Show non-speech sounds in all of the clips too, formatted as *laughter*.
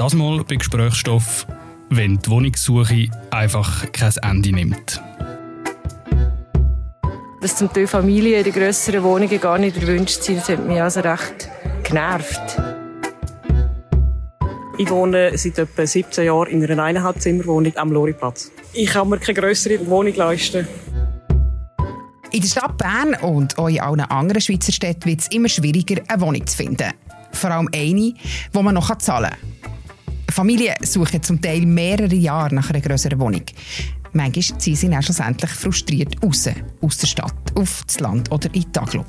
Das mal bei Gesprächsstoff, wenn die Wohnungssuche einfach kein Ende nimmt. Dass zum Teil Familien in grösseren Wohnungen gar nicht erwünscht sind, das hat mich also recht genervt. Ich wohne seit etwa 17 Jahren in einer Eineinhalbzimmerwohnung am Loriplatz. Ich kann mir keine grössere Wohnung leisten. In der Stadt Bern und auch in allen anderen Schweizer Städten wird es immer schwieriger, eine Wohnung zu finden. Vor allem eine, die man noch zahlen kann. Familien suchen zum Teil mehrere Jahre nach einer größeren Wohnung. Manchmal ziehen sie dann schlussendlich frustriert raus, aus der Stadt, auf das Land oder in Taglo.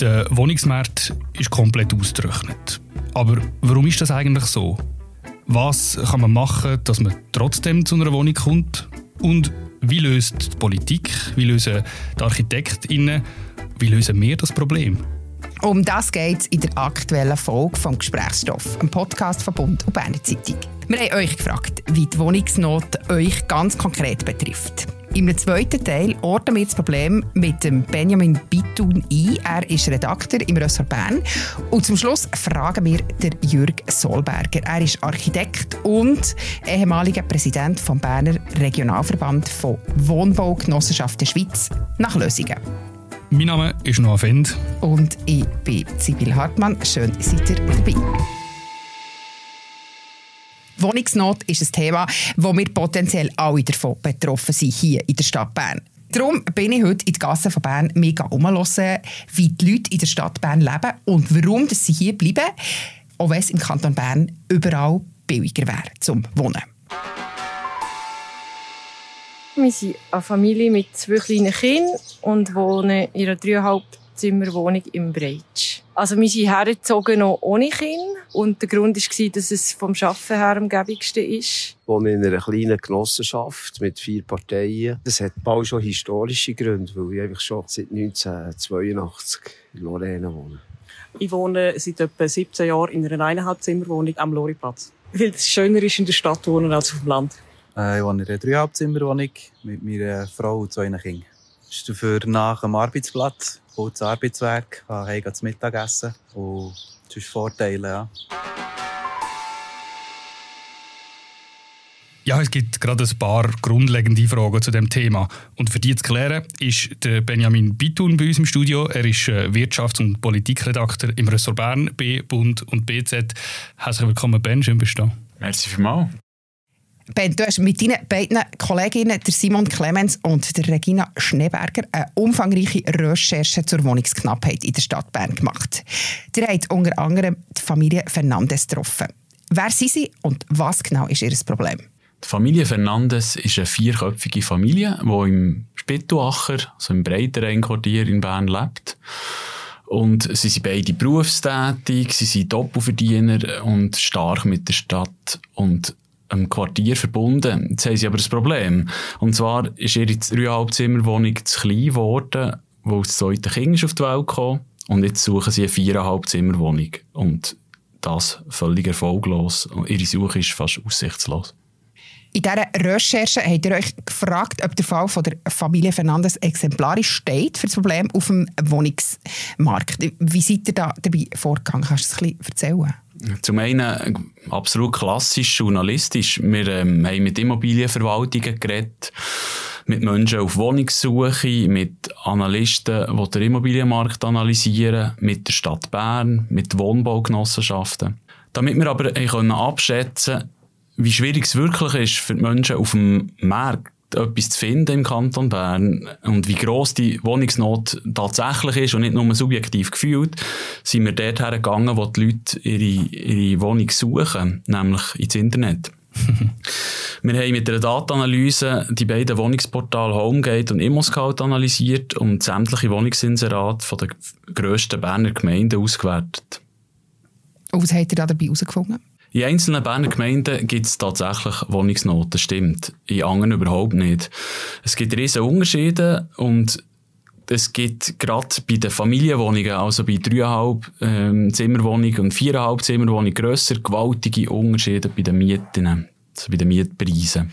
Der Wohnungsmarkt ist komplett ausgerechnet. Aber warum ist das eigentlich so? Was kann man machen, dass man trotzdem zu einer Wohnung kommt? Und wie löst die Politik, wie lösen die ArchitektInnen, wie lösen wir das Problem? Um das geht es in der aktuellen Folge vom Gesprächsstoff, einem Podcast von Bund und Berner Zeitung. Wir haben euch gefragt, wie die Wohnungsnot euch ganz konkret betrifft. Im zweiten Teil orten wir das Problem mit dem Benjamin Bitun ein. Er ist Redakteur im Ressort Bern. Und zum Schluss fragen wir den Jürg Solberger. Er ist Architekt und ehemaliger Präsident vom Berner Regionalverband von Wohnbaugenossenschaften Schweiz nach Lösungen. Mein Name ist Noah Fend. Und ich bin Sibyl Hartmann. Schön, seid ihr dabei. Wohnungsnot ist ein Thema, wo wir potenziell alle davon betroffen sind, hier in der Stadt Bern. Darum bin ich heute in die Gassen von Bern mega umhören, wie die Leute in der Stadt Bern leben und warum sie hier bleiben, auch wenn es im Kanton Bern überall billiger wäre zum Wohnen. Wir sind eine Familie mit zwei kleinen Kindern und wohnen in einer dreieinhalb Zimmerwohnung im Breitsch. Also wir sind hergezogen noch ohne Kind und der Grund war, dass es vom Arbeiten her am gäbigsten ist. Ich wohne in einer kleinen Genossenschaft mit vier Parteien. Das hat bald schon historische Gründe, weil ich einfach schon seit 1982 in Lorraine wohne. Ich wohne seit etwa 17 Jahren in einer Eineinhalbzimmerwohnung am Loriplatz. Weil es schöner ist, in der Stadt zu wohnen als auf dem Land. Äh, ich wohne in einer Dreieinhalbzimmerwohnung mit meiner Frau und zwei Kindern. Das ist dafür nach dem Arbeitsplatz kurzes Arbeitsweg, kann heim zum Mittagessen und sonst Vorteile, ja. Ja, es gibt gerade ein paar grundlegende Fragen zu dem Thema. Und für die zu klären, ist der Benjamin Bitun bei uns im Studio. Er ist äh, Wirtschafts- und Politikredakteur im Ressort Bern, B, Bund und BZ. Herzlich willkommen, Ben. Schön bist du da. Merci vielmals. Ben, du hast mit deinen beiden Kolleginnen, der Simon Clemens und der Regina Schneeberger, eine umfangreiche Recherche zur Wohnungsknappheit in der Stadt Bern gemacht. Ihr habt unter anderem die Familie Fernandes getroffen. Wer sind sie und was genau ist ihr Problem? Die Familie Fernandes ist eine vierköpfige Familie, die im Spittuacher, also im Breitenrhein-Quartier in Bern, lebt. Und sie sind beide berufstätig, sie sind Doppelverdiener und stark mit der Stadt und einem Quartier verbunden. Jetzt haben sie aber ein Problem. Und zwar ist ihre Dreieinhalbzimmerwohnung zu klein geworden, wo das zweite Kind auf die Welt kam. Und jetzt suchen sie eine Viereinhalbzimmerwohnung. Und das völlig erfolglos. Ihre Suche ist fast aussichtslos. In dieser Recherche habt ihr euch gefragt, ob der Fall von der Familie Fernandes exemplarisch steht für das Problem auf dem Wohnungsmarkt. Wie seid ihr da dabei vorgegangen? Kannst du das ein bisschen erzählen? Zum einen absolut klassisch journalistisch. Wir ähm, haben mit Immobilienverwaltungen geredet, mit Menschen auf Wohnungssuche, mit Analysten, die den Immobilienmarkt analysieren, mit der Stadt Bern, mit Wohnbaugenossenschaften. Damit wir aber können abschätzen wie schwierig es wirklich ist für die Menschen auf dem Markt etwas zu finden im Kanton Bern und wie groß die Wohnungsnot tatsächlich ist und nicht nur subjektiv gefühlt, sind wir dort hergegangen, wo die Leute ihre, ihre Wohnung suchen, nämlich ins Internet. *laughs* wir haben mit der Datenanalyse die beiden Wohnungsportale Homegate und ImmoScout analysiert und sämtliche Wohnungsinserate von den grössten Berner Gemeinden ausgewertet. Und was habt ihr da dabei herausgefunden? In einzelnen Berner Gemeinden gibt es tatsächlich Wohnungsnoten, stimmt. In anderen überhaupt nicht. Es gibt riesige Unterschiede und es gibt gerade bei den Familienwohnungen, also bei dreieinhalb ähm, Zimmerwohnungen und viereinhalb Zimmerwohnungen, grösser gewaltige Unterschiede bei den Mieten, also bei den Mietpreisen.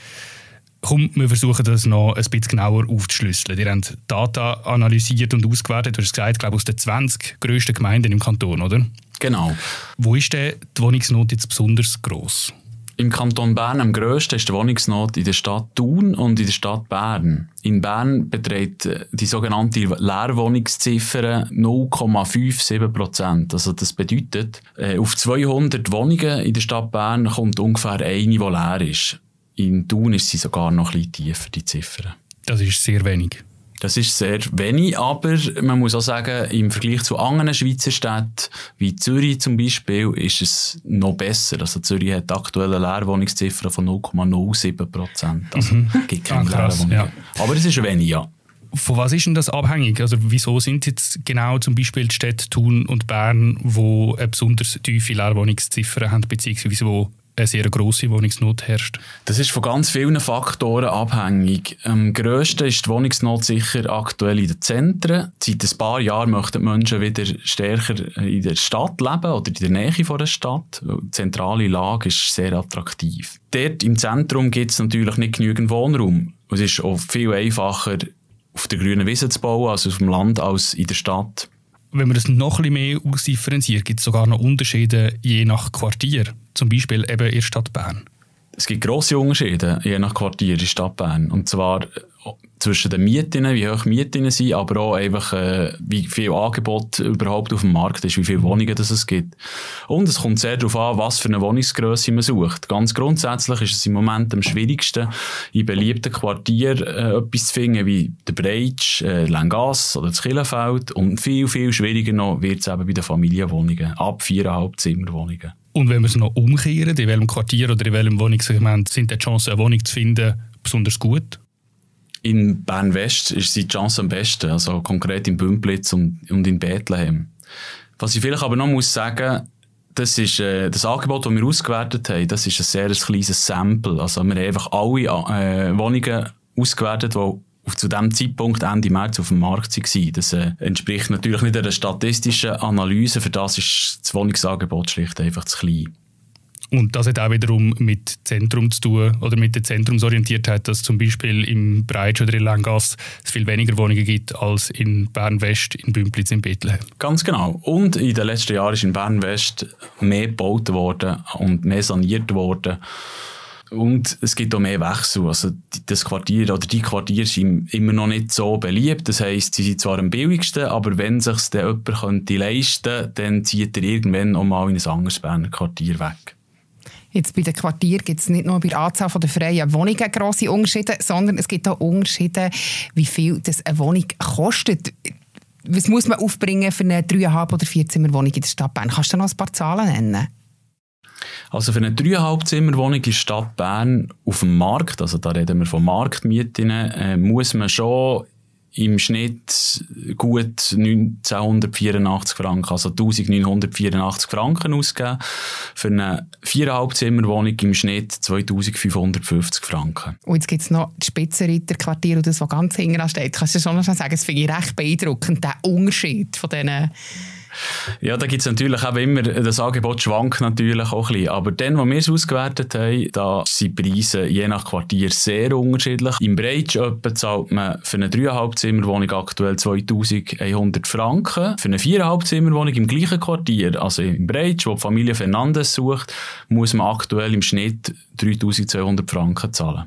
Komm, wir versuchen das noch ein bisschen genauer aufzuschlüsseln. Ihr habt Daten analysiert und ausgewertet, du hast gesagt, glaube aus den 20 grössten Gemeinden im Kanton, oder? Genau. Wo ist denn die Wohnungsnot jetzt besonders gross? Im Kanton Bern am grössten ist die Wohnungsnot in der Stadt Thun und in der Stadt Bern. In Bern beträgt die sogenannte Leerwohnungsziffer 0,57 Prozent. Also das bedeutet, äh, auf 200 Wohnungen in der Stadt Bern kommt ungefähr eine, die leer ist. In Thun ist sie sogar noch ein bisschen tiefer, die Ziffer. Das ist sehr wenig. Das ist sehr wenig, aber man muss auch sagen, im Vergleich zu anderen Schweizer Städten, wie Zürich zum Beispiel, ist es noch besser. Also Zürich hat aktuell eine Leerwohnungsziffer von 0,07 Prozent. Also mhm. gibt keine ah, krass, Ja. Aber es ist wenig, ja. Von was ist denn das abhängig? Also wieso sind jetzt genau zum Beispiel die Städte Thun und Bern, wo eine besonders tiefe Leerwohnungsziffer haben, beziehungsweise wo eine sehr grosse Wohnungsnot herrscht? Das ist von ganz vielen Faktoren abhängig. Am grössten ist die Wohnungsnot sicher aktuell in den Zentren. Seit ein paar Jahren möchten Menschen wieder stärker in der Stadt leben oder in der Nähe von der Stadt. Die zentrale Lage ist sehr attraktiv. Dort im Zentrum gibt es natürlich nicht genügend Wohnraum. Es ist auch viel einfacher, auf der grünen Wiese zu bauen, also auf dem Land, als in der Stadt. Wenn man das noch ein bisschen mehr ausdifferenziert, gibt es sogar noch Unterschiede je nach Quartier zum Beispiel eben in der Stadt Bern? Es gibt grosse Unterschiede je nach Quartier in der Stadt Bern. Und zwar zwischen den Mieten, wie hoch Mieten sind, aber auch einfach, äh, wie viel Angebot überhaupt auf dem Markt ist, wie viele Wohnungen das es gibt. Und es kommt sehr darauf an, was für eine Wohnungsgröße man sucht. Ganz grundsätzlich ist es im Moment am schwierigsten, in beliebten Quartieren äh, etwas zu finden, wie der Breitsch, äh, Langas oder das Killenfeld. Und viel, viel schwieriger noch wird es eben bei den Familienwohnungen, ab viereinhalb Zimmerwohnungen. Und wenn wir es noch umkehren, in welchem Quartier oder in welchem Wohnungssegment sind die Chancen, eine Wohnung zu finden, besonders gut? In Bern-West ist die Chance am besten, also konkret in Bümplitz und, und in Bethlehem. Was ich vielleicht aber noch muss sagen, das ist äh, das Angebot, das wir ausgewertet haben, das ist ein sehr kleines Sample. Also wir haben einfach alle äh, Wohnungen ausgewertet, die zu dem Zeitpunkt Ende März auf dem Markt waren. Das äh, entspricht natürlich nicht einer statistischen Analyse. Für das ist das Wohnungsangebot schlicht einfach zu klein. Und das hat auch wiederum mit Zentrum zu tun oder mit der Zentrumsorientiertheit, dass zum Beispiel im Breitsch oder in Langas es viel weniger Wohnungen gibt als in Bern-West, in Bümplitz, in Bethlehem. Ganz genau. Und in den letzten Jahren ist in Bern-West mehr gebaut worden und mehr saniert worden. Und es gibt auch mehr Wechsel. Also das Quartier oder die Quartiere sind immer noch nicht so beliebt. Das heisst, sie sind zwar am billigsten, aber wenn sich dann jemand könnte leisten dann zieht er irgendwann auch mal in ein anderes Berner Quartier weg. Jetzt bei den Quartieren gibt es nicht nur bei der Anzahl der freien Wohnungen grosse Unterschiede, sondern es gibt auch Unterschiede, wie viel das eine Wohnung kostet. Was muss man aufbringen für eine 3,5 oder 4 Zimmerwohnung in der Stadt Bern? Kannst du noch ein paar Zahlen nennen? Also für eine 3,5 Zimmerwohnung in der Stadt Bern auf dem Markt, also da reden wir von Marktmieten, äh, muss man schon im Schnitt gut 1984 Franken, also 1984 Franken ausgeben. Für eine 4,5 Zimmerwohnung im Schnitt 2550 Franken. Und jetzt gibt es noch das Spitzenreiterquartier und das, was ganz hinten steht. Kannst du schon noch sagen, das finde ich recht beeindruckend, der Unterschied von diesen ja, da gibt es natürlich auch immer, das Angebot schwankt natürlich auch ein bisschen. Aber dann, wo wir es ausgewertet haben, da sind die Preise je nach Quartier sehr unterschiedlich. Im Breitsch zahlt man für eine 3,5 Zimmerwohnung aktuell 2100 Franken. Für eine 4,5 Zimmerwohnung im gleichen Quartier, also im Breitsch, wo die Familie Fernandes sucht, muss man aktuell im Schnitt 3200 Franken zahlen.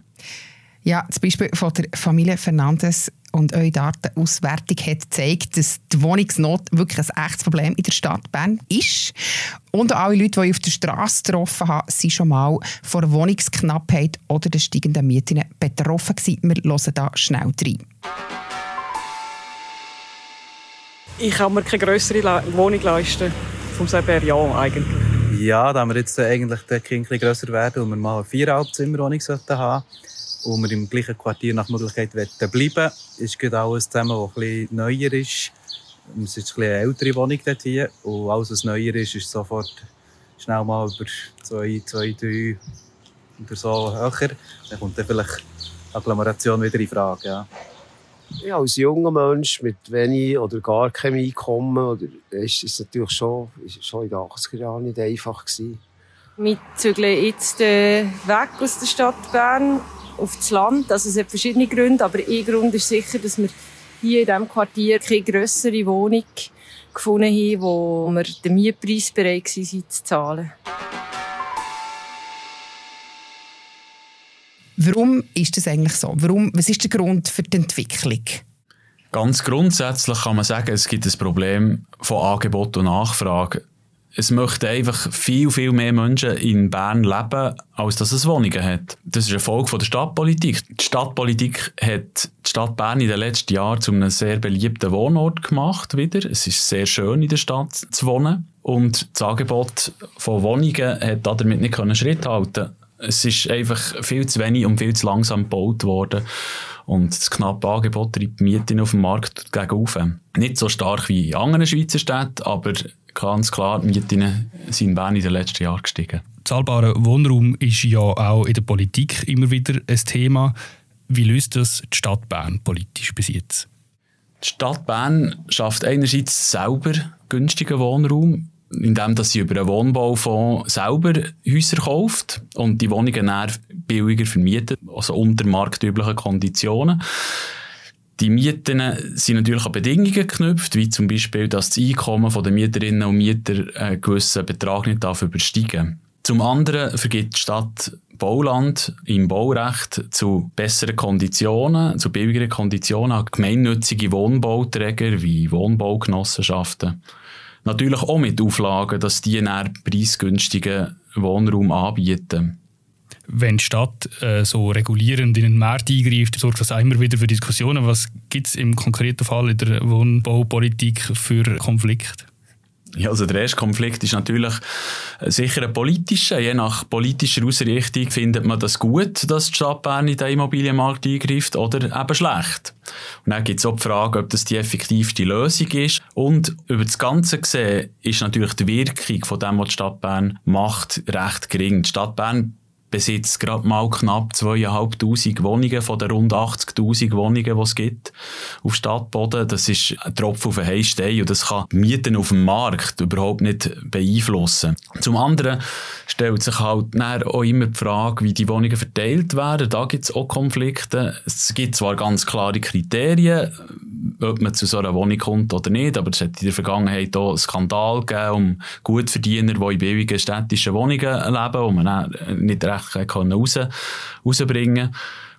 Ja, das Beispiel von der Familie Fernandes und eure Datenauswertung hat gezeigt, dass die Wohnungsnot wirklich ein echtes Problem in der Stadt Bern ist. Und alle Leute, die ich auf der Straße getroffen habe, sind schon mal von der Wohnungsknappheit oder den steigenden Mieten betroffen gewesen. Wir hören da schnell rein. Ich kann mir keine größere Wohnung leisten. Vom selber ja eigentlich. Ja, da wir jetzt eigentlich der Kind grösser werden und wir mal eine viereinhalb Zimmerwohnung haben und wir im gleichen Quartier nach Möglichkeit bleiben ist gerade alles zusammen, was ein neuer ist. Es ist eine ältere Wohnung dort hier und alles, was neuer ist, ist sofort schnell mal über zwei, zwei, drei oder so höher. Dann kommt dann vielleicht Agglomeration wieder in Frage. Ja. Ja, als junger Mensch mit wenig oder gar keinem Einkommen oder, ist es natürlich schon, ist schon in den 80er Jahren nicht einfach gewesen. Wir zügeln jetzt äh, weg aus der Stadt Bern auf das Land. Also es hat verschiedene Gründe, aber ein Grund ist sicher, dass wir hier in diesem Quartier keine grössere Wohnung gefunden haben, wo wir den Mietpreis bereit waren zu zahlen. Warum ist das eigentlich so? Warum, was ist der Grund für die Entwicklung? Ganz grundsätzlich kann man sagen, es gibt ein Problem von Angebot und Nachfrage. Es möchten einfach viel, viel mehr Menschen in Bern leben, als dass es Wohnungen hat. Das ist eine Folge der Stadtpolitik. Die Stadtpolitik hat die Stadt Bern in den letzten Jahren zu einem sehr beliebten Wohnort gemacht wieder. Es ist sehr schön, in der Stadt zu wohnen. Und das Angebot von Wohnungen hat damit nicht Schritt halten es ist einfach viel zu wenig und viel zu langsam gebaut worden. Und das knappe Angebot treibt Mieten auf dem Markt gegen auf. Nicht so stark wie in anderen Schweizer Städten, aber ganz klar, die Mieten sind in Bern in den letzten Jahren gestiegen. Zahlbarer Wohnraum ist ja auch in der Politik immer wieder ein Thema. Wie löst das die Stadt Bern politisch bis jetzt? Die Stadt Bern schafft einerseits selber günstigen Wohnraum, indem dass sie über einen Wohnbaufonds selber Häuser kauft und die Wohnungen billiger vermietet, also unter marktüblichen Konditionen. Die Mieten sind natürlich an Bedingungen geknüpft, wie zum Beispiel, dass das Einkommen der Mieterinnen und Mieter einen gewissen Betrag nicht darf übersteigen Zum anderen vergibt die Stadt Bauland im Baurecht zu besseren Konditionen, zu billigeren Konditionen an gemeinnützige Wohnbauträger wie Wohnbaugenossenschaften. Natürlich auch mit Auflagen, dass die einen preisgünstigen Wohnraum anbieten. Wenn die Stadt äh, so regulierend in den Markt eingreift, sorgt das auch immer wieder für Diskussionen. Was gibt es im konkreten Fall in der Wohnbaupolitik für Konflikte? Ja, also der erste Konflikt ist natürlich sicher ein politischer. Je nach politischer Ausrichtung findet man das gut, dass die Stadt Bern in den Immobilienmarkt eingreift oder eben schlecht. Und dann gibt es auch die Frage, ob das die effektivste Lösung ist. Und über das Ganze gesehen ist natürlich die Wirkung von dem, was die Stadt Bern macht, recht gering. Die Stadt Bern besitzt gerade mal knapp 2'500 Wohnungen von den rund 80'000 Wohnungen, die es gibt auf Stadtboden. Das ist ein Tropfen auf den heißen und das kann Mieten auf dem Markt überhaupt nicht beeinflussen. Zum anderen stellt sich halt auch immer die Frage, wie die Wohnungen verteilt werden. Da gibt es auch Konflikte. Es gibt zwar ganz klare Kriterien, ob man zu so einer Wohnung kommt oder nicht, aber es hat in der Vergangenheit auch einen Skandal gegeben um Gutverdiener, die in billigen städtischen Wohnungen leben, wo man nicht recht raus, rausbringen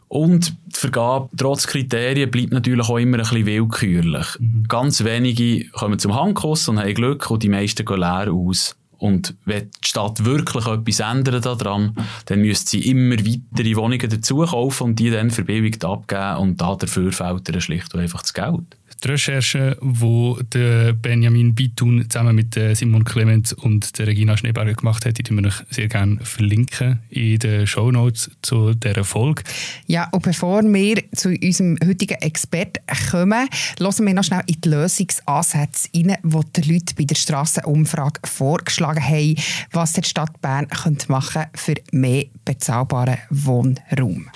und die Vergabe trotz Kriterien bleibt natürlich auch immer ein bisschen willkürlich. Mhm. Ganz wenige kommen zum Handkuss und haben Glück und die meisten gehen leer aus. Und wenn die Stadt wirklich etwas ändern daran, dann müsste sie immer weitere Wohnungen dazu kaufen und die dann verbilligt abgeben und da dafür fehlt ihr schlicht und einfach das Geld die Recherche, die Benjamin Bitun zusammen mit Simon Clemens und der Regina Schneeberger gemacht hat, die wir euch sehr gerne verlinken in den Show Notes zu dieser Folge. Ja, und bevor wir zu unserem heutigen Experten kommen, hören wir noch schnell in die Lösungsansätze rein, die die Leute bei der Strassenumfrage vorgeschlagen haben, was die Stadt Bern machen könnte für mehr bezahlbaren Wohnraum.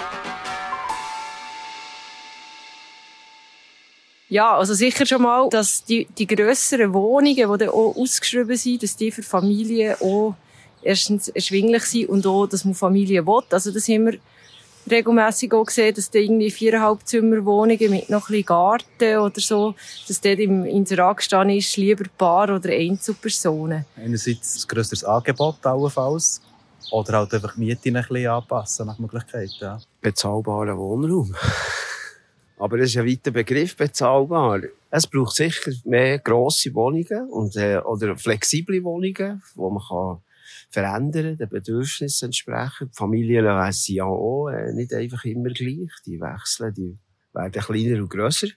Ja, also sicher schon mal, dass die, die grösseren Wohnungen, die dann auch ausgeschrieben sind, dass die für Familien auch erstens erschwinglich sind und auch, dass man Familien will. Also das haben wir regelmässig auch gesehen, dass da irgendwie viereinhalb Zimmerwohnungen mit noch ein bisschen Garten oder so, dass dort im Inserat gestanden ist, lieber Paar oder Einzelpersonen. Einerseits ein grösseres Angebot allenfalls oder halt einfach die Miete ein bisschen anpassen nach Möglichkeit. Ja. Bezahlbarer Wohnraum. *laughs* Aber das ist ein weiter Begriff, bezahlbar. Es braucht sicher mehr grosse Wohnungen und, äh, oder flexible Wohnungen, wo man kann verändern, den Bedürfnissen entsprechend. Die Familien sind ja auch äh, nicht einfach immer gleich. Die wechseln, die werden kleiner und grösser.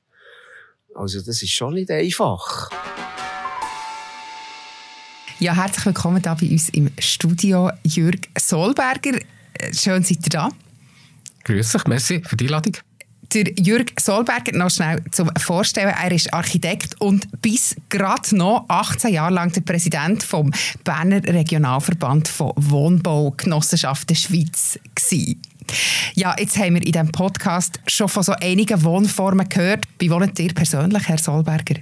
Also das ist schon nicht einfach. Ja, herzlich willkommen hier bei uns im Studio, Jürg Solberger. Schön, seid ihr da. Grüß dich, merci für die Einladung. Der Jürg Solberger, noch schnell zum Vorstellen, er ist Architekt und bis gerade noch 18 Jahre lang der Präsident vom Berner Regionalverband von Wohnbaugenossenschaften Schweiz gewesen. Ja, jetzt haben wir in diesem Podcast schon von so einigen Wohnformen gehört. Wie wohnt ihr persönlich, Herr Solberger?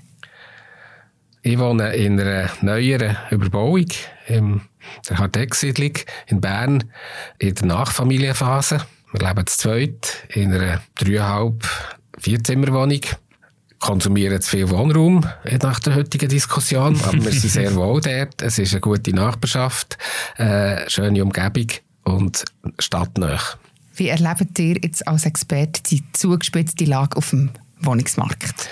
Ich wohne in einer neueren Überbauung in der Hardeck-Siedlung in Bern in der Nachfamilienphase. Wir leben zu zweit in einer dreieinhalb Vierzimmerwohnung. konsumieren zu viel Wohnraum nach der heutigen Diskussion, aber wir sind sehr wohl dort. Es ist eine gute Nachbarschaft, eine äh, schöne Umgebung und stadtnah. Wie erlebt ihr jetzt als Experte die zugespitzte Lage auf dem Wohnungsmarkt?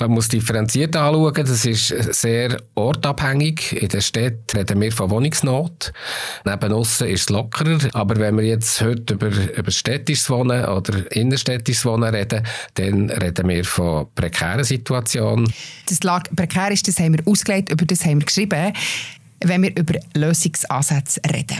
Glaube, man muss differenziert anschauen. Das ist sehr ortabhängig. In der Stadt reden wir von Wohnungsnot. Neben uns ist es lockerer. Aber wenn wir jetzt heute über, über städtisches Wohnen oder innerstädtisches Wohnen reden, dann reden wir von prekären Situationen. Das lag prekär ist, das haben wir ausgelegt, über das haben wir geschrieben. Wenn wir über Lösungsansätze reden.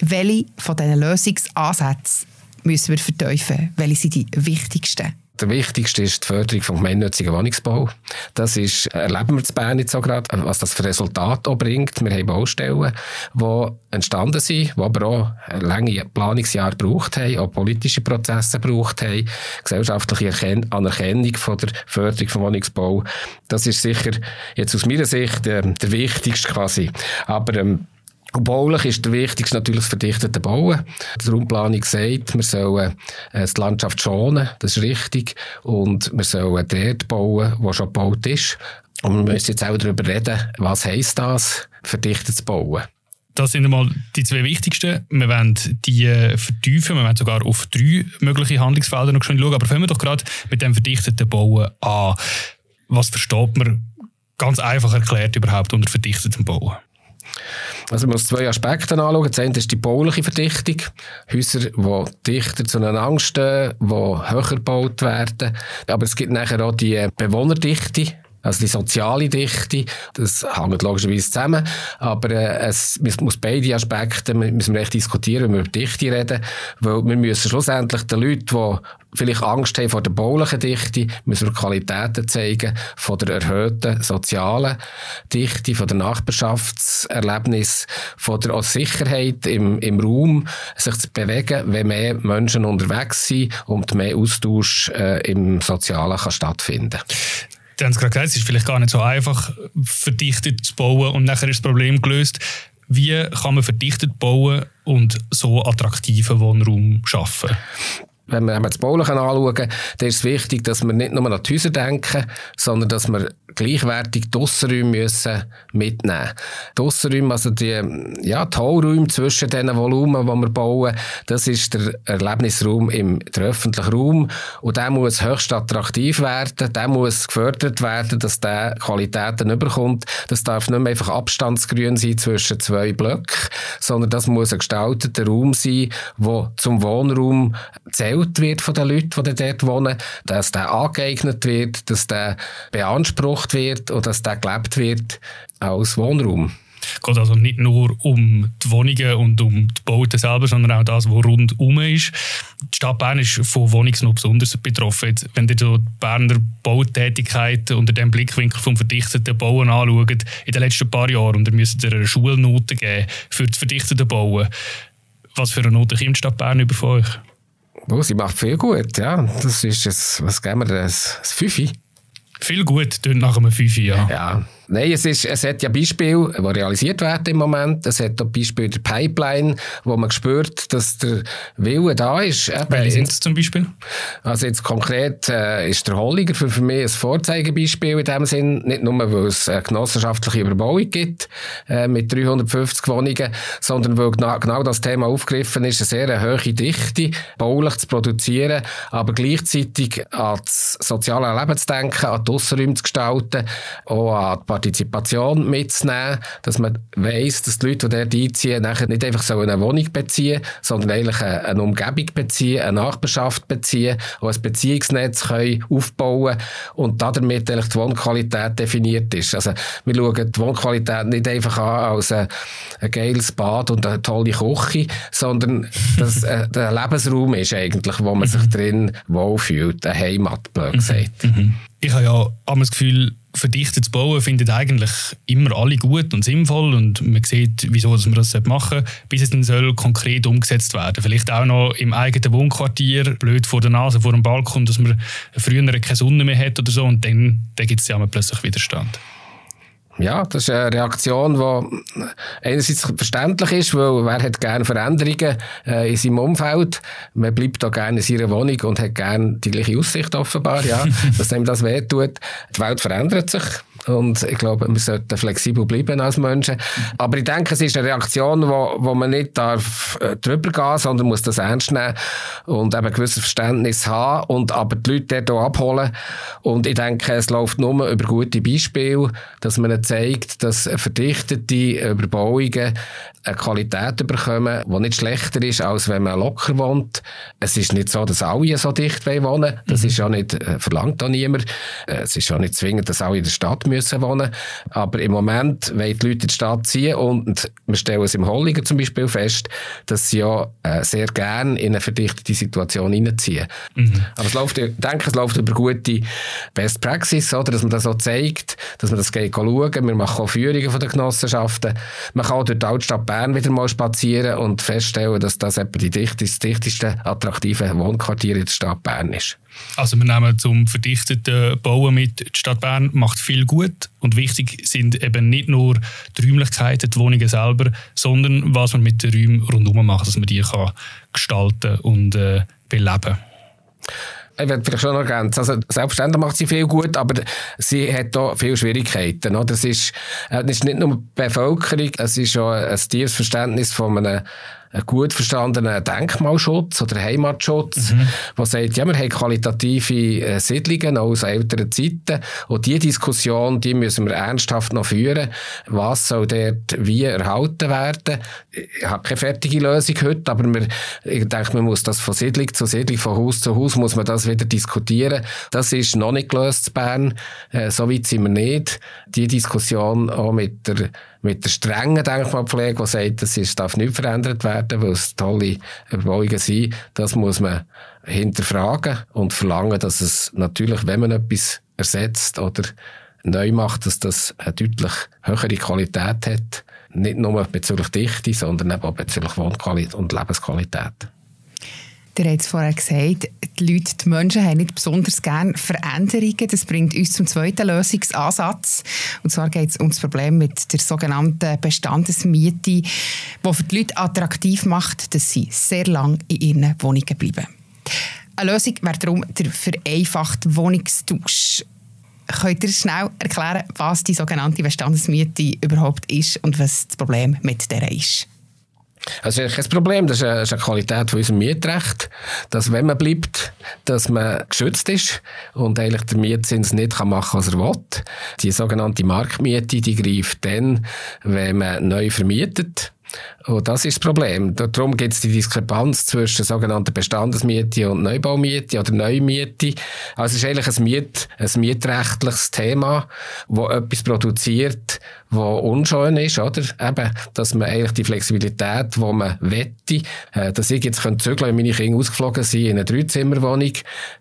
Welche von diesen Lösungsansätzen müssen wir verteufeln? Welche sind die wichtigsten? Der wichtigste ist die Förderung vom gemeinnützigen Wohnungsbau. Das ist, erleben wir in Bern jetzt so gerade, was das für Resultate auch bringt. Wir haben Baustellen, die entstanden sind, die aber auch lange Planungsjahre gebraucht haben, auch politische Prozesse gebraucht haben, gesellschaftliche Anerkennung von der Förderung vom Wohnungsbau. Das ist sicher jetzt aus meiner Sicht äh, der wichtigste quasi. Aber ähm, Baulich ist der wichtigste natürlich das verdichtete Bauen. Die Raumplanung sagt, wir sollen äh, die Landschaft schonen, das ist richtig. Und wir sollen dort bauen, wo schon gebaut ist. Und wir müssen jetzt auch darüber reden, was heisst das, verdichtet zu bauen. Das sind einmal die zwei wichtigsten. Wir wollen die äh, vertiefen, wir wollen sogar auf drei mögliche Handlungsfelder noch schauen. Aber fangen wir doch gerade mit dem verdichteten Bauen an. Was versteht man ganz einfach erklärt überhaupt unter verdichtetem Bauen? Also man muss zwei Aspekte anschauen. Das eine ist die bauliche Verdichtung. Häuser, die dichter zueinander stehen, die höher gebaut werden. Aber es gibt nachher auch die Bewohnerdichte. Also die soziale Dichte, das hängt logischerweise zusammen, aber äh, es, es muss beide Aspekte müssen wir echt diskutieren, wenn wir über Dichte reden, weil wir müssen schlussendlich den Leuten, die vielleicht Angst haben vor der baulichen Dichte, müssen wir Qualitäten zeigen von der erhöhten sozialen Dichte, von der Nachbarschaftserlebnis, von der Sicherheit im, im Raum, sich zu bewegen, wenn mehr Menschen unterwegs sind und mehr Austausch äh, im Sozialen kann stattfinden Sie haben es gerade gesagt, es ist vielleicht gar nicht so einfach, verdichtet zu bauen und nachher ist das Problem gelöst. Wie kann man verdichtet bauen und so attraktiven Wohnraum schaffen? Wenn wir das Bauliche anschauen, dann ist es wichtig, dass wir nicht nur an die Häuser denken, sondern dass wir gleichwertig die Aussenräume müssen mitnehmen. Die Aussenräume, also die, ja, die Hohlräume zwischen den Volumen, die wir bauen, das ist der Erlebnisraum im der öffentliche Raum. Und der muss höchst attraktiv werden, der muss gefördert werden, dass der Qualitäten überkommt. Das darf nicht mehr einfach abstandsgrün sein zwischen zwei Blöcken, sondern das muss ein gestalteter Raum sein, der zum Wohnraum zählt wird von den Leuten, die dort wohnen, dass der angeeignet wird, dass der beansprucht wird oder dass der gelebt wird als Wohnraum. Es geht also nicht nur um die Wohnungen und um die Bauten selber, sondern auch das, was rundherum ist. Die Stadt Bern ist von Wohnungsnot besonders betroffen. Jetzt, wenn ihr so die Berner Bautätigkeit unter dem Blickwinkel vom verdichteten Bauen anschaut, in den letzten paar Jahren, und ihr müsst eine Schulnote geben für das verdichtete Bauen, was für eine Note kommt die Stadt Bern über von euch? Oh, sie macht viel gut, ja. Das ist ein, was geben wir, ein, ein Fünfi. Viel gut, nach einem Fünfi, ja. Ja, Nein, es, ist, es hat ja Beispiele, die realisiert werden im Moment. Es hat auch Beispiele der Pipeline, wo man spürt, dass der Wille da ist. Welche sind es zum Beispiel? Also jetzt konkret äh, ist der Holliger für, für mich ein Vorzeigebeispiel in dem Sinn. Nicht nur, weil es eine genossenschaftliche Überbauung gibt äh, mit 350 Wohnungen, sondern weil genau, genau das Thema aufgegriffen ist, eine sehr hohe Dichte baulich zu produzieren, aber gleichzeitig an das soziale Leben zu denken, an die Aussenräume zu gestalten, auch an die Partizipation mitzunehmen, dass man weiss, dass die Leute, die dort einziehen, nachher nicht einfach so eine Wohnung beziehen, sondern eigentlich eine, eine Umgebung beziehen, eine Nachbarschaft beziehen, und ein Beziehungsnetz können aufbauen und damit eigentlich die Wohnqualität definiert ist. Also wir schauen die Wohnqualität nicht einfach an als ein, ein geiles Bad und eine tolle Küche, sondern dass äh, *laughs* der Lebensraum ist eigentlich, wo man sich drin wohlfühlt, eine Heimat, blöd gesagt. Mhm. Ich habe ja immer das Gefühl, verdichtetes Bauen finden eigentlich immer alle gut und sinnvoll und man sieht, wieso dass man das machen sollte, bis es dann soll konkret umgesetzt werden. Vielleicht auch noch im eigenen Wohnquartier, blöd vor der Nase, vor dem Balkon, dass man früher keine Sonne mehr hat oder so und dann, dann gibt es ja plötzlich Widerstand. Ja, das ist eine Reaktion, die einerseits verständlich ist, weil wer hat gerne Veränderungen äh, in seinem Umfeld? Man bleibt da gerne in seiner Wohnung und hat gerne die gleiche Aussicht offenbar, ja, *laughs* dass einem das wehtut. Die Welt verändert sich. Und ich glaube, wir sollten flexibel bleiben als Menschen. Aber ich denke, es ist eine Reaktion, wo, wo man nicht darf, äh, drüber gehen sondern muss das ernst nehmen und eben ein gewisses Verständnis haben und aber die Leute dort abholen. Und ich denke, es läuft nur über gute Beispiele, dass man zeigt, dass verdichtete Überbauungen eine Qualität bekommen, die nicht schlechter ist, als wenn man locker wohnt. Es ist nicht so, dass alle so dicht wohnen Das mhm. ist ja nicht, äh, verlangt auch niemand. Äh, es ist ja nicht zwingend, dass alle in der Stadt müssen wohnen. Aber im Moment wollen die Leute in die Stadt ziehen und wir stellen es im Holliger zum Beispiel fest, dass sie ja äh, sehr gerne in eine verdichtete Situation hineinziehen. Mhm. Aber es läuft, ich denke, es läuft über gute Best Praxis, oder? dass man das so zeigt, dass man das geht schauen. Wir machen auch Führungen von den Genossenschaften. Man kann auch durch die Altstadt Bern wieder mal spazieren und feststellen, dass das etwa die dichteste, dichteste attraktive Wohnquartier in der Stadt Bern ist. Also wir nehmen zum verdichteten Bauen mit, die Stadt Bern macht viel gut und wichtig sind eben nicht nur die Räumlichkeiten, die Wohnungen selber, sondern was man mit den Räumen rundherum macht, dass man die kann gestalten und äh, beleben ich werde vielleicht schon ergänzen. Also, selbstverständlich macht sie viel gut, aber sie hat auch viele Schwierigkeiten. Das, ist, das ist nicht nur die Bevölkerung, es ist auch ein tiefes Verständnis von einem einen gut verstandenen Denkmalschutz oder Heimatschutz, mhm. der sagt, ja, wir haben qualitative äh, Siedlungen aus älteren Zeiten und diese Diskussion, die müssen wir ernsthaft noch führen. Was soll dort wie erhalten werden? Ich habe keine fertige Lösung heute, aber wir, ich denke, man muss das von Siedlung zu Siedlung, von Haus zu Haus, muss man das wieder diskutieren. Das ist noch nicht gelöst in Bern. Äh, so weit sind wir nicht. Die Diskussion auch mit der mit der strengen Denkmalpflege, die sagt, das ist, darf nicht verändert werden, weil es tolle Überbauungen sind, das muss man hinterfragen und verlangen, dass es natürlich, wenn man etwas ersetzt oder neu macht, dass das eine deutlich höhere Qualität hat. Nicht nur bezüglich Dichte, sondern auch bezüglich Wohnqualität und Lebensqualität. Ihr habt es vorher gesagt, die Leute, die Menschen haben nicht besonders gerne Veränderungen. Das bringt uns zum zweiten Lösungsansatz. Und zwar geht es um das Problem mit der sogenannten Bestandesmiete, die für die Leute attraktiv macht, dass sie sehr lange in ihren Wohnungen bleiben. Eine Lösung wäre darum der vereinfachte Wohnungstausch. Könnt ihr schnell erklären, was die sogenannte Bestandesmiete überhaupt ist und was das Problem mit der ist? Das ist kein Problem. Das ist eine, ist eine Qualität von unserem Mietrecht, dass wenn man bleibt, dass man geschützt ist und eigentlich der Mietzins nicht kann machen was er will. Die sogenannte Marktmiete, die greift dann, wenn man neu vermietet. Und das ist das Problem. Darum gibt es die Diskrepanz zwischen sogenannter Bestandesmiete und Neubaumiete oder Neumiete. Also es ist eigentlich ein, Miet, ein mietrechtliches Thema, wo etwas produziert, wo unschön ist, oder? Eben, dass man eigentlich die Flexibilität, die man wette, äh, dass ich jetzt zügeln könnte, wenn meine Kinder ausgeflogen sind in eine Dreizimmerwohnung,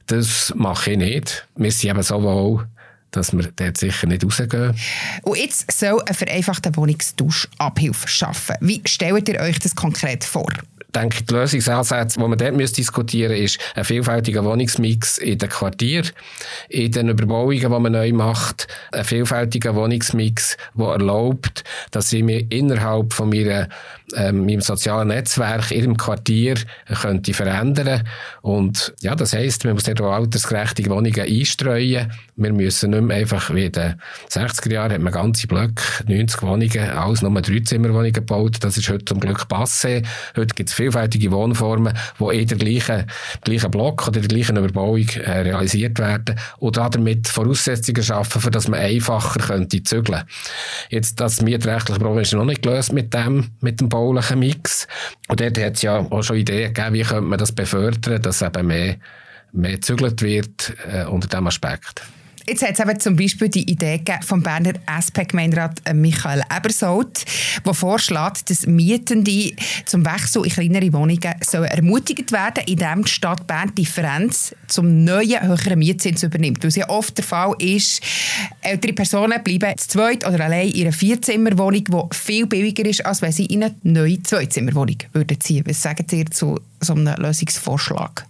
das mache ich nicht. Wir sind eben so wohl dass wir dort sicher nicht rausgehen. Und jetzt soll ein vereinfachter Wohnungstausch Abhilfe schaffen. Wie stellt ihr euch das konkret vor? Ich denke, die Lösungsansätze, die man dort diskutieren müsste, ist ein vielfältiger Wohnungsmix in den Quartieren, in den Überbauungen, die man neu macht, ein vielfältiger Wohnungsmix, der erlaubt, dass ich mir innerhalb von meiner, ähm, meinem sozialen Netzwerk, in ihrem Quartier, könnte verändern. Und ja, das heisst, man muss dort auch altersgerechte Wohnungen einstreuen. Wir müssen nicht mehr einfach wie in den 60er Jahren hat man ganze Blöcke, 90 Wohnungen, alles nur Dreizimmerwohnungen gebaut. Das ist heute zum Glück passé. Heute gibt es vielfältige Wohnformen, die in der gleichen, gleichen Block oder der gleichen Überbauung äh, realisiert werden und damit Voraussetzungen schaffen, für dass man einfacher könnte zügeln. Jetzt, das mietrechtliche Problem ist noch nicht gelöst mit dem, mit dem baulichen Mix. Und dort hat es ja auch schon Ideen gegeben, wie könnte man das befördern, dass eben mehr, mehr gezügelt wird äh, unter diesem Aspekt. Jetzt hat es eben zum Beispiel die Idee vom Berner SP-Gemeinderat äh, Michael Ebersold, der vorschlägt, dass Mietende zum Wechsel in kleinere Wohnungen sollen ermutigt werden, indem die Stadt Bern die Differenz zum neuen höheren Mietzins übernimmt. Weil es ja oft der Fall ist, ältere Personen bleiben zu zweit oder allein in einer Vierzimmerwohnung, die viel billiger ist, als wenn sie in eine neue Zweizimmerwohnung würden ziehen. Was sagen Sie zu so einem Lösungsvorschlag?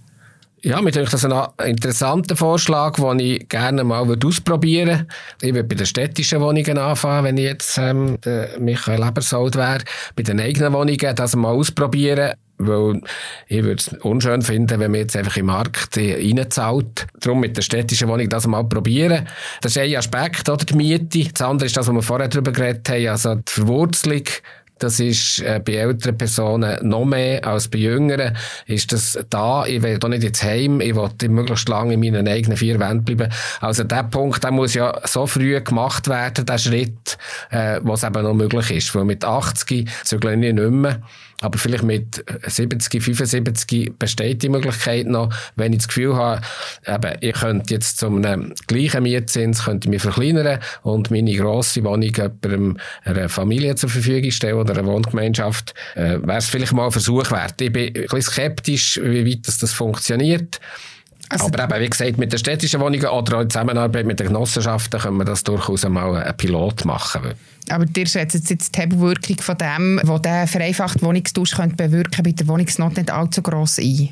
Ja, mir denke, das ist ein interessanter Vorschlag, den ich gerne mal ausprobieren würde. Ich würde bei den städtischen Wohnungen anfangen, wenn ich jetzt ähm, Michael Ebersold wäre. Bei den eigenen Wohnungen das mal ausprobieren. Weil ich würde es unschön finden, wenn man jetzt einfach im Markt reinzahlt. Darum mit der städtischen Wohnung das mal probieren. Das ist ein Aspekt, oder, die Miete. Das andere ist das, was wir vorher darüber geredet haben, also die Verwurzelung das ist äh, bei älteren Personen noch mehr als bei Jüngeren. Ist das da? Ich will doch nicht ins Heim. Ich will möglichst lange in meinen eigenen vier Wänden bleiben. Also der Punkt, der muss ja so früh gemacht werden, der Schritt, äh, was eben noch möglich ist. Weil mit 80 zügle ich nicht mehr. Aber vielleicht mit 70, 75 besteht die Möglichkeit noch, wenn ich das Gefühl habe, eben, ich könnte jetzt zu einem gleichen Mietzins könnte mich verkleinern und meine grosse Wohnung jemandem einer Familie zur Verfügung stellen oder einer Wohngemeinschaft, äh, wäre es vielleicht mal ein Versuch wert. Ich bin ein bisschen skeptisch, wie weit das, das funktioniert. Also Aber eben, wie gesagt, mit den städtischen Wohnungen oder in Zusammenarbeit mit den Genossenschaften können wir das durchaus einmal einen Pilot machen. Aber dir schätzt jetzt die Hebelwirkung von dem, was der vereinfachte Wohnungstausch könnte bewirken bei der Wohnungsnot nicht allzu gross ein?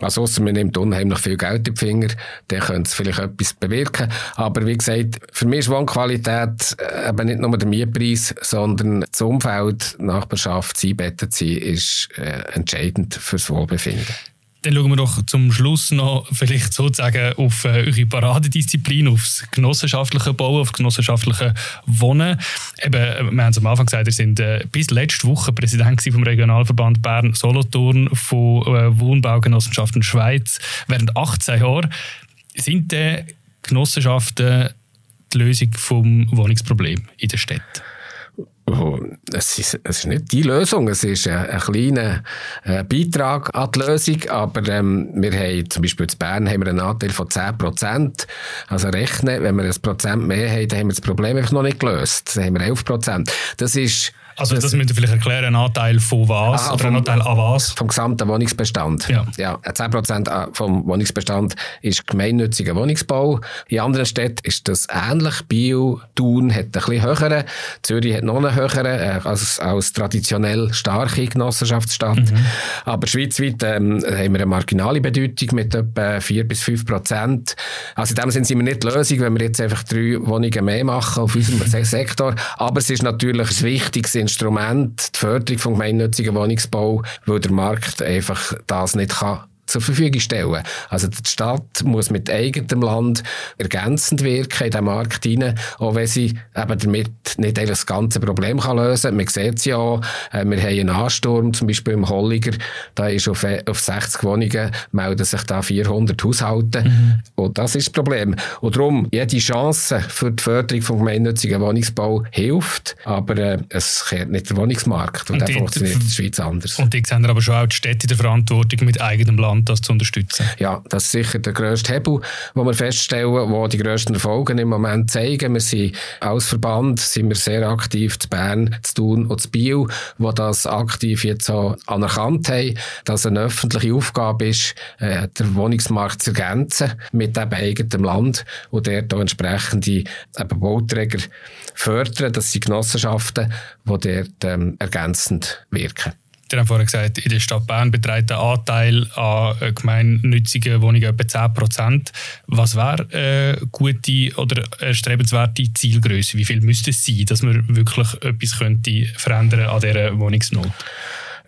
Also ausser man nimmt unheimlich viel Geld in die Finger, dann könnte es vielleicht etwas bewirken. Aber wie gesagt, für mich ist Wohnqualität äh, eben nicht nur der Mietpreis, sondern das Umfeld, Nachbarschaft, das Einbetten sein, ist äh, entscheidend fürs Wohlbefinden. Dann schauen wir doch zum Schluss noch vielleicht sozusagen auf äh, eure Paradedisziplin, aufs genossenschaftliche Bauen, aufs genossenschaftliche Wohnen. Eben, äh, wir haben es am Anfang gesagt, ihr sind äh, bis letzte Woche Präsident vom Regionalverband Bern-Solothurn von äh, Wohnbaugenossenschaften Schweiz während 18 Jahren. Sind die Genossenschaften die Lösung vom Wohnungsproblem in der Stadt? Es ist, es ist nicht die Lösung, es ist ein, ein kleiner äh, Beitrag an die Lösung, aber ähm, wir haben zum Beispiel in Bern haben wir einen Anteil von 10 Prozent. Also rechnen, wenn wir ein Prozent mehr haben, dann haben wir das Problem einfach noch nicht gelöst. Dann haben wir 11 Prozent. Das ist also das, das müsst ihr vielleicht erklären, ein Anteil von was ah, oder ein Anteil an was? Vom gesamten Wohnungsbestand. Ja. ja 10% äh, vom Wohnungsbestand ist gemeinnütziger Wohnungsbau. In anderen Städten ist das ähnlich. Biel, Thun hat ein bisschen höheren, Zürich hat noch einen höheren, äh, als, als traditionell starke Genossenschaftsstadt. Mhm. Aber schweizweit ähm, haben wir eine marginale Bedeutung mit etwa 4 bis 5 Prozent. Also in dem Sinne sind wir nicht die Lösung, wenn wir jetzt einfach drei Wohnungen mehr machen auf unserem *laughs* Sektor. Aber es ist natürlich ein wichtiges Instrument, die Förderung vom gemeinnützigen Wohnungsbau, weil der Markt einfach das nicht kann zur Verfügung stellen. Also die Stadt muss mit eigenem Land ergänzend wirken in den Markt hinein, auch wenn sie eben damit nicht das ganze Problem kann lösen kann. Man sieht es ja auch, äh, wir haben einen Ansturm, zum Beispiel im Holliger, da ist auf, auf 60 Wohnungen melden sich da 400 Haushalte. Mhm. Und das ist das Problem. Und darum, jede Chance für die Förderung vom gemeinnützigen Wohnungsbau hilft, aber äh, es kehrt nicht der Wohnungsmarkt. Und, und der funktioniert in der Schweiz anders. Und die sehen aber schon auch die Städte in der Verantwortung mit eigenem Land Land, das zu unterstützen? Ja, das ist sicher der grösste Hebel, wo wir feststellen, wo die grössten Erfolge im Moment zeigen. Wir sind als Verband sind wir sehr aktiv zu Bern, zu Thun und zu Biel, wo das aktiv jetzt so anerkannt haben, dass eine öffentliche Aufgabe ist, äh, den Wohnungsmarkt zu ergänzen mit eben eigenem Land und dort auch entsprechende eben Bauträger fördern, dass sie Genossenschaften, die dort ähm, ergänzend wirken. Sie haben vorhin gesagt, in der Stadt Bern beträgt der Anteil an äh, gemeinnützigen Wohnungen etwa 10 Prozent. Was wäre eine äh, gute oder erstrebenswerte Zielgröße? Wie viel müsste es sein, dass man wirklich etwas könnte verändern an dieser Wohnungsnot?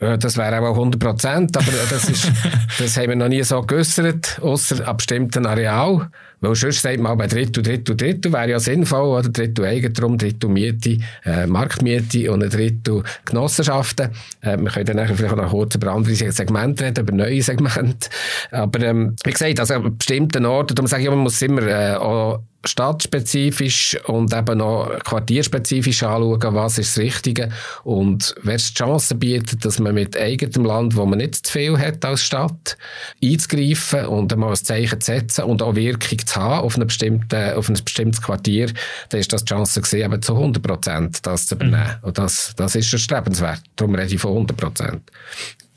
Ja, das wäre auch 100 Prozent, aber das, ist, *laughs* das haben wir noch nie so geäussert, außer an bestimmten Areal. Weil sonst sagt man bei Drittel, Drittel, Drittel wäre ja sinnvoll, oder? Drittel Eigentum, Drittel Miete, äh, Marktmiete und ein Drittel Genossenschaften. Äh, wir können dann nachher vielleicht noch kurz über andere Segmente reden, über neue Segmente. Aber, ähm, wie gesagt, also an bestimmten Orten, darum sage ich, man muss immer äh, auch stadtspezifisch und eben noch quartierspezifisch anschauen, was ist das Richtige und wer es die Chance bietet, dass man mit eigenem Land, wo man nicht zu viel hat als Stadt, einzugreifen und einmal ein Zeichen zu setzen und auch Wirkung zu haben auf, eine bestimmte, auf ein bestimmtes Quartier, dann ist das die Chance gesehen, eben zu 100 Prozent das zu übernehmen. Mhm. Und das, das ist erstrebenswert. Darum rede ich von 100 Prozent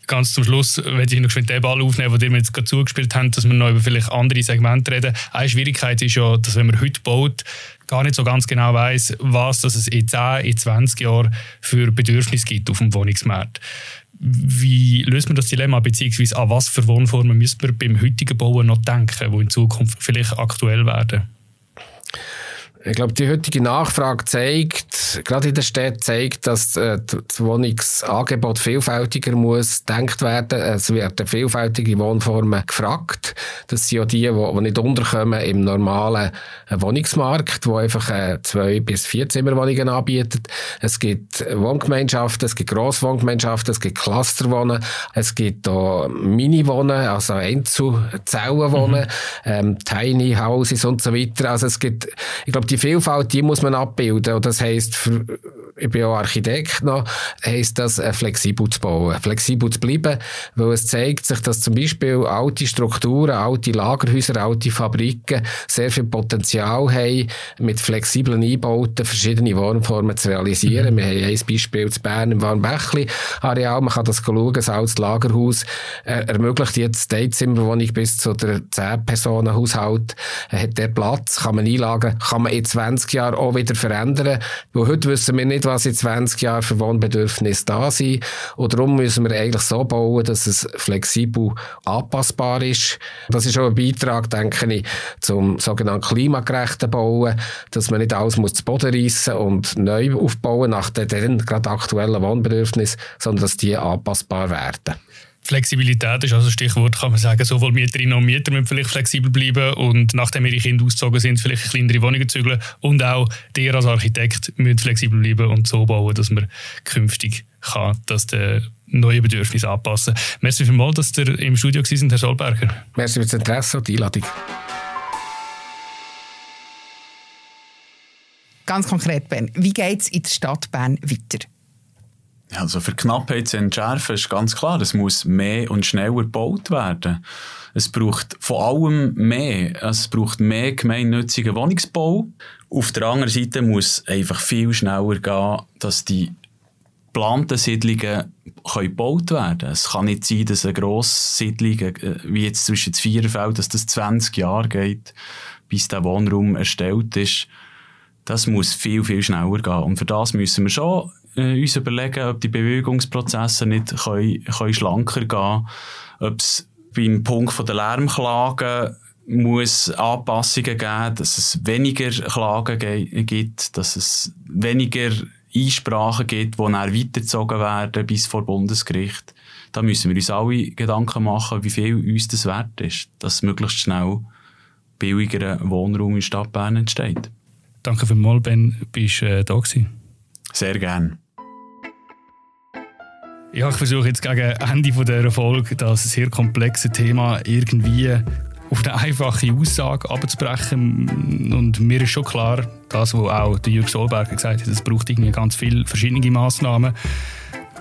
ganz zum Schluss werde ich noch den Ball aufnehmen, den wir jetzt gerade zugespielt haben, dass wir noch über vielleicht andere Segmente reden. Eine Schwierigkeit ist ja, dass wenn man heute baut, gar nicht so ganz genau weiß, was das es in 10, in 20 Jahren für Bedürfnisse gibt auf dem Wohnungsmarkt. Wie löst man das Dilemma, beziehungsweise an was für Wohnformen müssen wir beim heutigen Bauen noch denken, die in Zukunft vielleicht aktuell werden? Ich glaube, die heutige Nachfrage zeigt, gerade in der Stadt zeigt, dass äh, das Wohnungsangebot vielfältiger muss gedacht werden. Es werden vielfältige Wohnformen gefragt. Das sind ja die, die, nicht unterkommen im normalen äh, Wohnungsmarkt, wo einfach äh, zwei bis vier Zimmerwohnungen anbietet. Es gibt Wohngemeinschaften, es gibt Grosswohngemeinschaften, es gibt Clusterwohnen, es gibt auch Mini-Wohnen, also Einzelzellenwohnen, mhm. ähm, Tiny Houses und so weiter. Also es gibt, ich glaube, die Vielfalt, die muss man abbilden. Und das heisst, für, ich bin auch Architekt noch, heisst das, äh, flexibel zu bauen, flexibel zu bleiben, weil es zeigt sich, dass zum Beispiel alte Strukturen, alte Lagerhäuser, alte Fabriken sehr viel Potenzial haben, mit flexiblen Einbauten verschiedene Wohnformen zu realisieren. Mhm. Wir haben ein Beispiel zu Bern im Warnbächli-Areal, man kann das schauen, das altes Lagerhaus äh, ermöglicht jetzt Einzimmerwohnung bis zu der 10-Personen-Haushalt, äh, hat der Platz, kann man einlagen, kann man in 20 Jahren auch wieder verändern, weil heute wissen wir nicht, was in 20 Jahren für Wohnbedürfnisse da sind. Und darum müssen wir eigentlich so bauen, dass es flexibel anpassbar ist. Das ist auch ein Beitrag, denke ich, zum sogenannten klimagerechten Bauen, dass man nicht alles muss zu Boden reissen und neu aufbauen nach den, den gerade aktuellen Wohnbedürfnissen, sondern dass die anpassbar werden. Flexibilität ist also ein Stichwort, kann man sagen. Sowohl Mieterinnen und Mieter müssen vielleicht flexibel bleiben und nachdem ihre Kinder ausgezogen sind, vielleicht in kleinere Wohnungen zügeln. Und auch der als Architekt müssen flexibel bleiben und so bauen, dass man künftig kann, dass der neue Bedürfnisse anpassen. Merci vielmals, dass ihr im Studio sind, Herr Solberger. Merci für das Interesse und die Einladung. Ganz konkret, Ben, wie geht es in der Stadt Bern weiter? Also für Knappheit zu entschärfen ist ganz klar, es muss mehr und schneller gebaut werden. Es braucht vor allem mehr. Es braucht mehr gemeinnützigen Wohnungsbau. Auf der anderen Seite muss einfach viel schneller gehen, dass die geplanten Siedlungen können gebaut werden Es kann nicht sein, dass eine Grosssiedlung, äh, wie jetzt zwischen Vierfeld, dass das 20 Jahre geht, bis der Wohnraum erstellt ist. Das muss viel, viel schneller gehen. Und für das müssen wir schon äh, uns überlegen, ob die Bewegungsprozesse nicht können, können schlanker gehen können, ob es beim Punkt von der Lärmklagen muss Anpassungen geben, dass es weniger Klagen gibt, dass es weniger Einsprachen gibt, die dann weitergezogen werden bis vor Bundesgericht. Da müssen wir uns alle Gedanken machen, wie viel uns das wert ist, dass möglichst schnell billigerer Wohnraum in Stadt Bern entsteht. Danke vielmals, Ben, bist äh, da gewesen. Sehr gerne. Ja, ich versuche jetzt gegen Ende dieser Folge das sehr komplexe Thema irgendwie auf eine einfache Aussage abzubrechen. Und mir ist schon klar, das, was auch Jürg Solberger gesagt hat, es braucht irgendwie ganz viele verschiedene Massnahmen.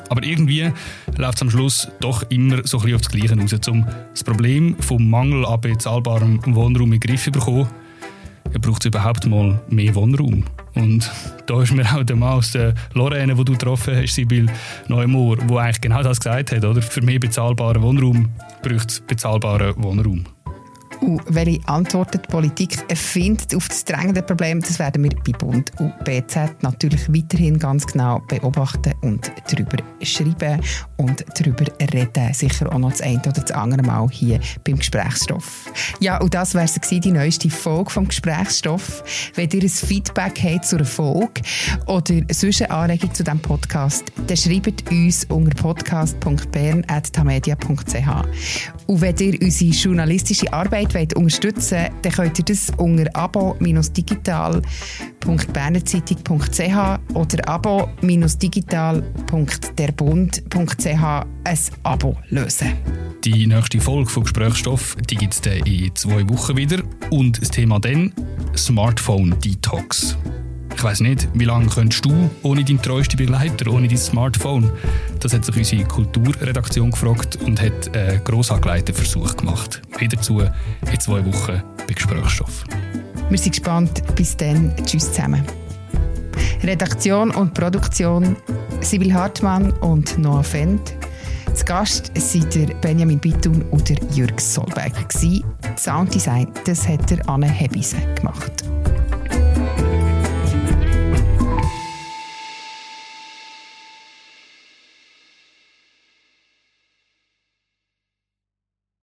Aber irgendwie läuft es am Schluss doch immer so ein bisschen auf das Gleiche raus. Um das Problem vom Mangel an bezahlbarem Wohnraum in den Griff zu bekommen, braucht es überhaupt mal mehr Wohnraum. Und da ist mir auch der Mann aus der Lorraine, wo du getroffen hast, Sibyl Neumoor, der eigentlich genau das gesagt hat, oder? Für mehr bezahlbaren Wohnraum braucht es bezahlbaren Wohnraum. Und welche Antworten die Politik findet auf das drängende Problem, das werden wir bei Bund und BZ natürlich weiterhin ganz genau beobachten und darüber schreiben und darüber reden. Sicher auch noch das eine oder das andere Mal hier beim Gesprächsstoff. Ja, und das wäre die neueste Folge vom Gesprächsstoff. Wenn ihr ein Feedback habt zur Folge oder sonst eine Anregung zu diesem Podcast, dann schreibt uns unter podcast.bern.tamedia.ch. Und wenn ihr unsere journalistische Arbeit wollt unterstützen wollt, dann könnt ihr das unter abo-digital.bernenzeitung.ch oder abo-digital.derbund.ch ein Abo lösen. Die nächste Folge von Gesprächsstoff gibt es in zwei Wochen wieder. Und das Thema dann Smartphone Detox. Ich weiß nicht, wie lange könntest du ohne deinen treuesten Begleiter, ohne dein Smartphone? Das hat sich unsere Kulturredaktion gefragt und hat einen gross angelegten Versuch gemacht. Mehr dazu in zwei Wochen bei Gesprächsstoff. Wir sind gespannt. Bis dann. Tschüss zusammen. Redaktion und Produktion Sibyl Hartmann und Noah Fendt. Zu Gast der Benjamin Bittun und Jürg Solberger. Sounddesign das hat Anne Hebise gemacht.